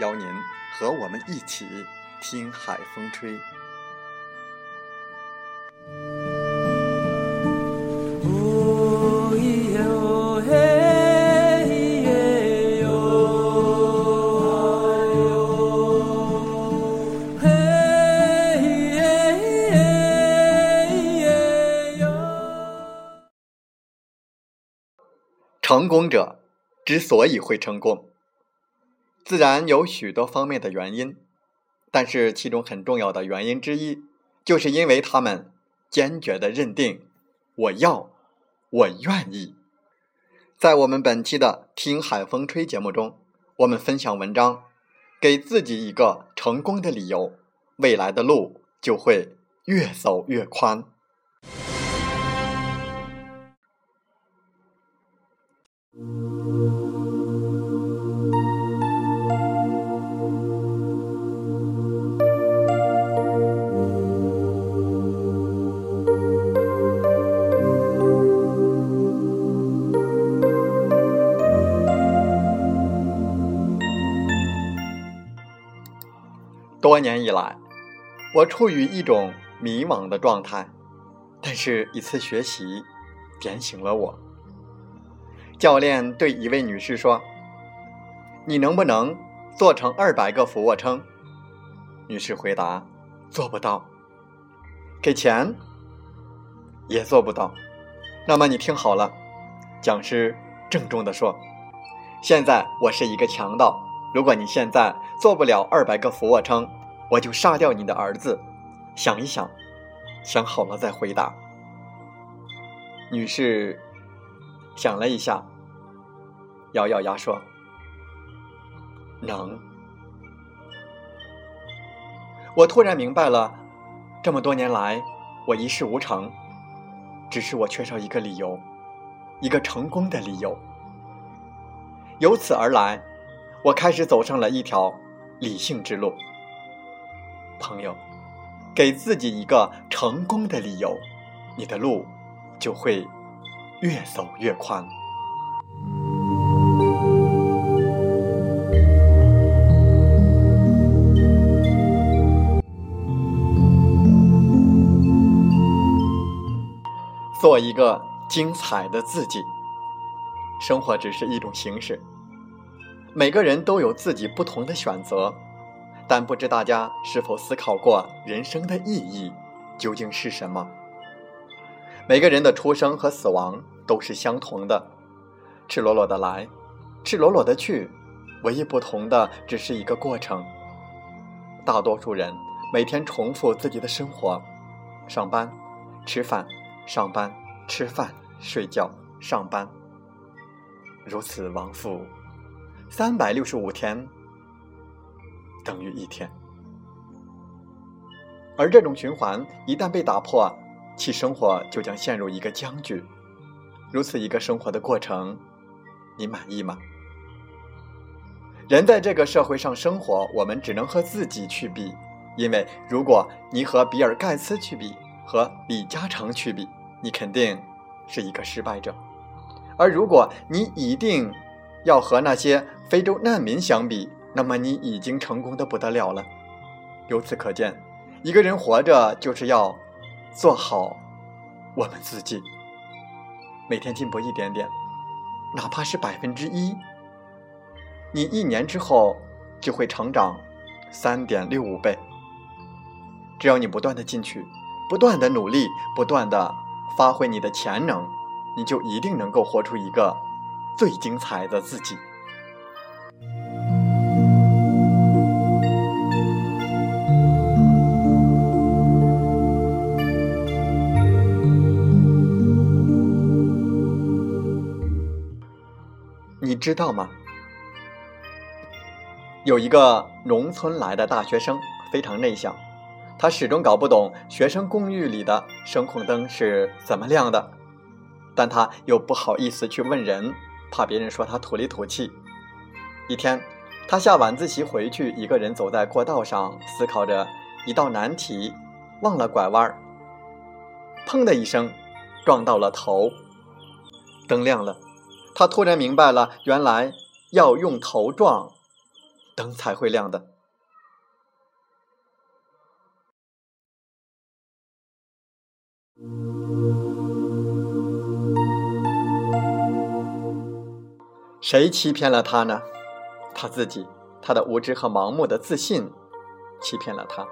邀您和我们一起听海风吹。成功者之所以会成功。自然有许多方面的原因，但是其中很重要的原因之一，就是因为他们坚决的认定“我要，我愿意”。在我们本期的《听海风吹》节目中，我们分享文章，给自己一个成功的理由，未来的路就会越走越宽。多年以来，我处于一种迷茫的状态，但是一次学习点醒了我。教练对一位女士说：“你能不能做成二百个俯卧撑？”女士回答：“做不到。”给钱也做不到。那么你听好了，讲师郑重地说：“现在我是一个强盗。”如果你现在做不了二百个俯卧撑，我就杀掉你的儿子。想一想，想好了再回答。女士想了一下，咬咬牙说：“能。”我突然明白了，这么多年来我一事无成，只是我缺少一个理由，一个成功的理由。由此而来。我开始走上了一条理性之路，朋友，给自己一个成功的理由，你的路就会越走越宽。做一个精彩的自己，生活只是一种形式。每个人都有自己不同的选择，但不知大家是否思考过人生的意义究竟是什么？每个人的出生和死亡都是相同的，赤裸裸的来，赤裸裸的去，唯一不同的只是一个过程。大多数人每天重复自己的生活：上班、吃饭、上班、吃饭、睡觉、上班，如此往复。三百六十五天等于一天，而这种循环一旦被打破，其生活就将陷入一个僵局。如此一个生活的过程，你满意吗？人在这个社会上生活，我们只能和自己去比，因为如果你和比尔盖茨去比，和李嘉诚去比，你肯定是一个失败者；而如果你一定要和那些非洲难民相比，那么你已经成功的不得了了。由此可见，一个人活着就是要做好我们自己。每天进步一点点，哪怕是百分之一，你一年之后就会成长三点六五倍。只要你不断的进取，不断的努力，不断的发挥你的潜能，你就一定能够活出一个最精彩的自己。知道吗？有一个农村来的大学生，非常内向，他始终搞不懂学生公寓里的声控灯是怎么亮的，但他又不好意思去问人，怕别人说他土里土气。一天，他下晚自习回去，一个人走在过道上，思考着一道难题，忘了拐弯儿，砰的一声，撞到了头，灯亮了。他突然明白了，原来要用头撞，灯才会亮的。谁欺骗了他呢？他自己，他的无知和盲目的自信，欺骗了他。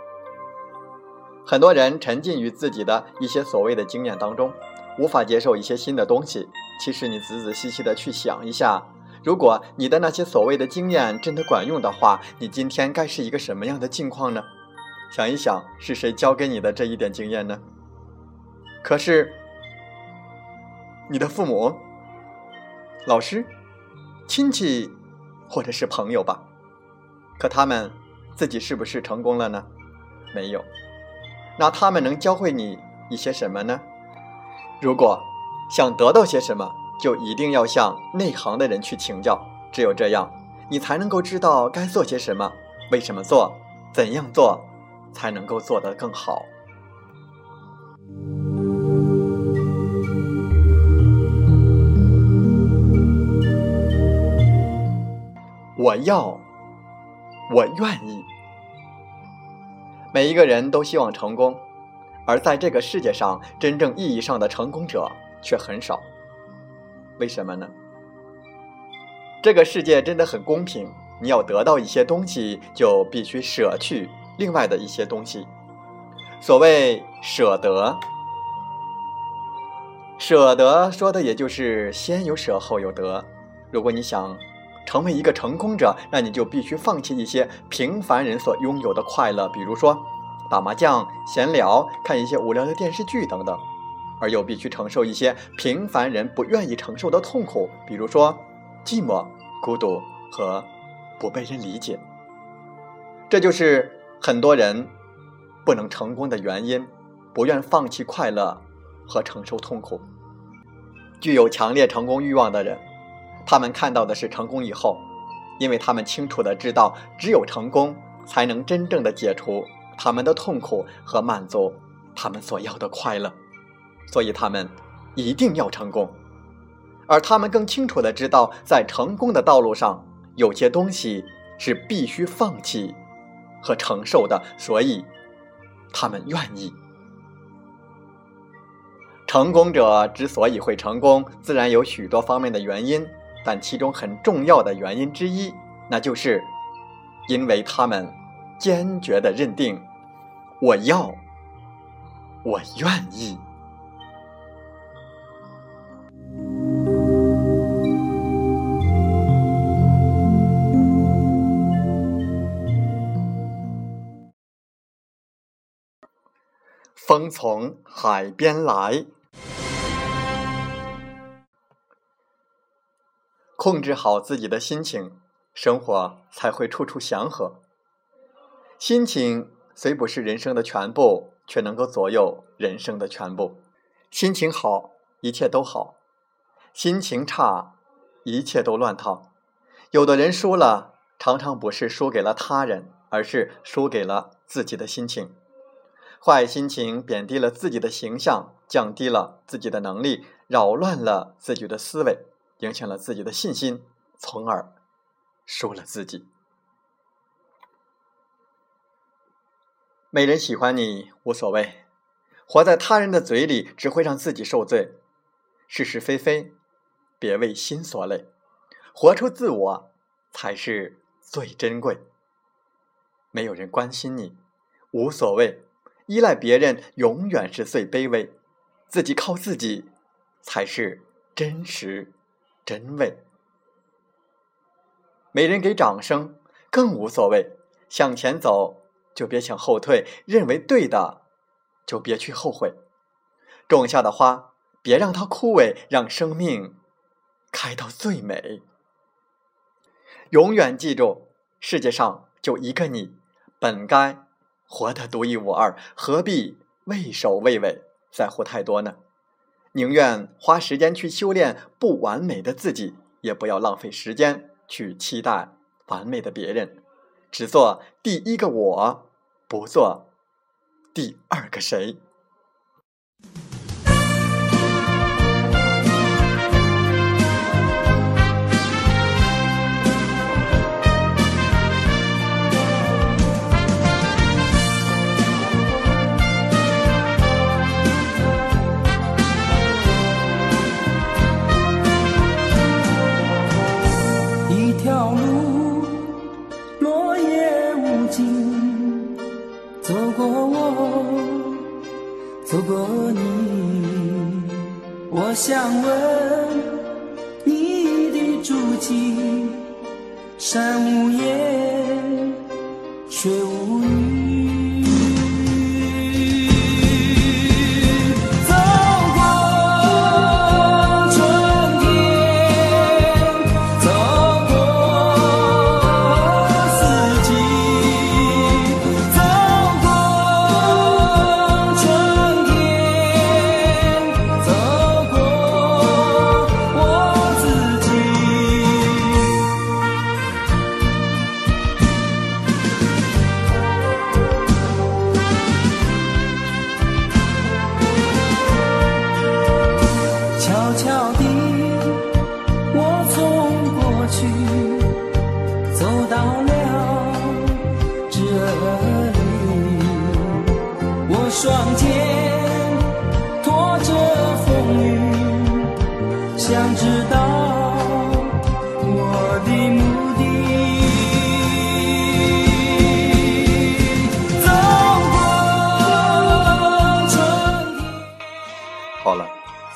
很多人沉浸于自己的一些所谓的经验当中，无法接受一些新的东西。其实你仔仔细细的去想一下，如果你的那些所谓的经验真的管用的话，你今天该是一个什么样的境况呢？想一想，是谁教给你的这一点经验呢？可是，你的父母、老师、亲戚，或者是朋友吧？可他们自己是不是成功了呢？没有。那他们能教会你一些什么呢？如果。想得到些什么，就一定要向内行的人去请教。只有这样，你才能够知道该做些什么，为什么做，怎样做，才能够做得更好。我要，我愿意。每一个人都希望成功，而在这个世界上，真正意义上的成功者。却很少，为什么呢？这个世界真的很公平，你要得到一些东西，就必须舍去另外的一些东西。所谓舍得，舍得说的也就是先有舍后有得。如果你想成为一个成功者，那你就必须放弃一些平凡人所拥有的快乐，比如说打麻将、闲聊、看一些无聊的电视剧等等。而又必须承受一些平凡人不愿意承受的痛苦，比如说寂寞、孤独和不被人理解。这就是很多人不能成功的原因，不愿放弃快乐和承受痛苦。具有强烈成功欲望的人，他们看到的是成功以后，因为他们清楚的知道，只有成功才能真正的解除他们的痛苦和满足他们所要的快乐。所以他们一定要成功，而他们更清楚的知道，在成功的道路上，有些东西是必须放弃和承受的。所以，他们愿意。成功者之所以会成功，自然有许多方面的原因，但其中很重要的原因之一，那就是，因为他们坚决的认定，我要，我愿意。风从海边来，控制好自己的心情，生活才会处处祥和。心情虽不是人生的全部，却能够左右人生的全部。心情好，一切都好；心情差，一切都乱套。有的人输了，常常不是输给了他人，而是输给了自己的心情。坏心情贬低了自己的形象，降低了自己的能力，扰乱了自己的思维，影响了自己的信心，从而输了自己。没人喜欢你无所谓，活在他人的嘴里只会让自己受罪。是是非非，别为心所累，活出自我才是最珍贵。没有人关心你，无所谓；依赖别人永远是最卑微，自己靠自己才是真实真味。没人给掌声，更无所谓。向前走，就别想后退；认为对的，就别去后悔。种下的花，别让它枯萎，让生命开到最美。永远记住，世界上就一个你，本该活得独一无二，何必畏首畏尾，在乎太多呢？宁愿花时间去修炼不完美的自己，也不要浪费时间。去期待完美的别人，只做第一个我，不做第二个谁。我想问你的足迹，山无言，水无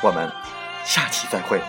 我们下期再会。